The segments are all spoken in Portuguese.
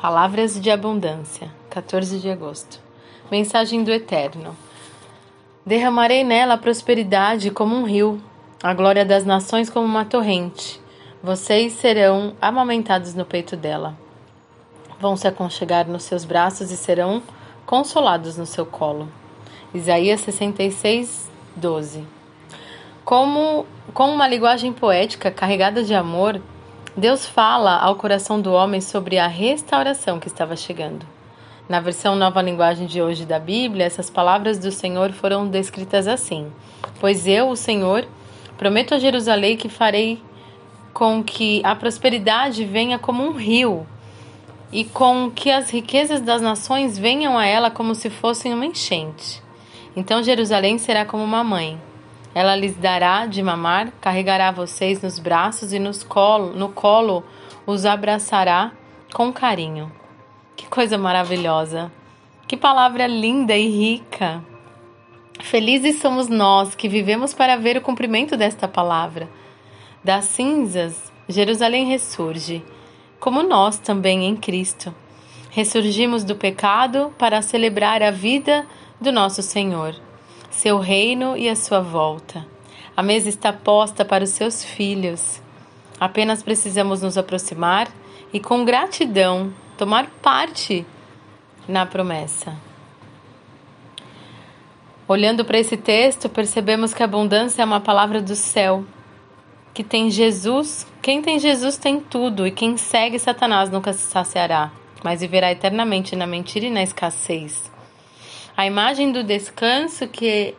Palavras de Abundância, 14 de agosto. Mensagem do Eterno. Derramarei nela a prosperidade como um rio, a glória das nações como uma torrente. Vocês serão amamentados no peito dela. Vão se aconchegar nos seus braços e serão consolados no seu colo. Isaías 66, 12. Como, com uma linguagem poética carregada de amor, Deus fala ao coração do homem sobre a restauração que estava chegando. Na versão nova linguagem de hoje da Bíblia, essas palavras do Senhor foram descritas assim: Pois eu, o Senhor, prometo a Jerusalém que farei com que a prosperidade venha como um rio e com que as riquezas das nações venham a ela como se fossem uma enchente. Então Jerusalém será como uma mãe ela lhes dará de mamar, carregará vocês nos braços e nos colo, no colo os abraçará com carinho. Que coisa maravilhosa! Que palavra linda e rica! Felizes somos nós que vivemos para ver o cumprimento desta palavra. Das cinzas, Jerusalém ressurge, como nós também em Cristo. Ressurgimos do pecado para celebrar a vida do nosso Senhor seu reino e a sua volta. A mesa está posta para os seus filhos. Apenas precisamos nos aproximar e, com gratidão, tomar parte na promessa. Olhando para esse texto, percebemos que abundância é uma palavra do céu, que tem Jesus. Quem tem Jesus tem tudo, e quem segue Satanás nunca se saciará, mas viverá eternamente na mentira e na escassez. A imagem do descanso que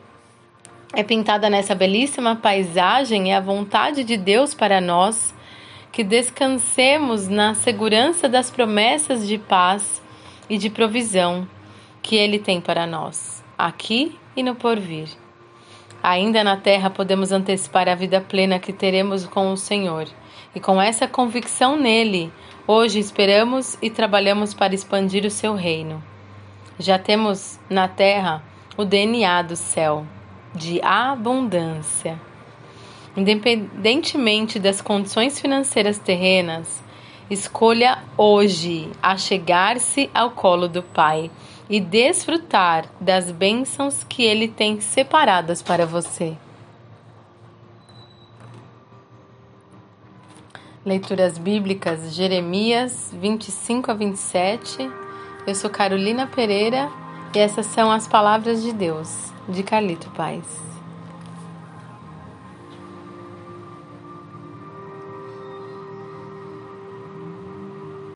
é pintada nessa belíssima paisagem é a vontade de Deus para nós, que descansemos na segurança das promessas de paz e de provisão que Ele tem para nós, aqui e no porvir. Ainda na terra podemos antecipar a vida plena que teremos com o Senhor, e com essa convicção nele, hoje esperamos e trabalhamos para expandir o seu reino. Já temos na terra o DNA do céu, de abundância. Independentemente das condições financeiras terrenas, escolha hoje achegar-se ao colo do Pai e desfrutar das bênçãos que Ele tem separadas para você. Leituras bíblicas Jeremias 25 a 27 eu sou Carolina Pereira e essas são as palavras de Deus, de Carlito Paz.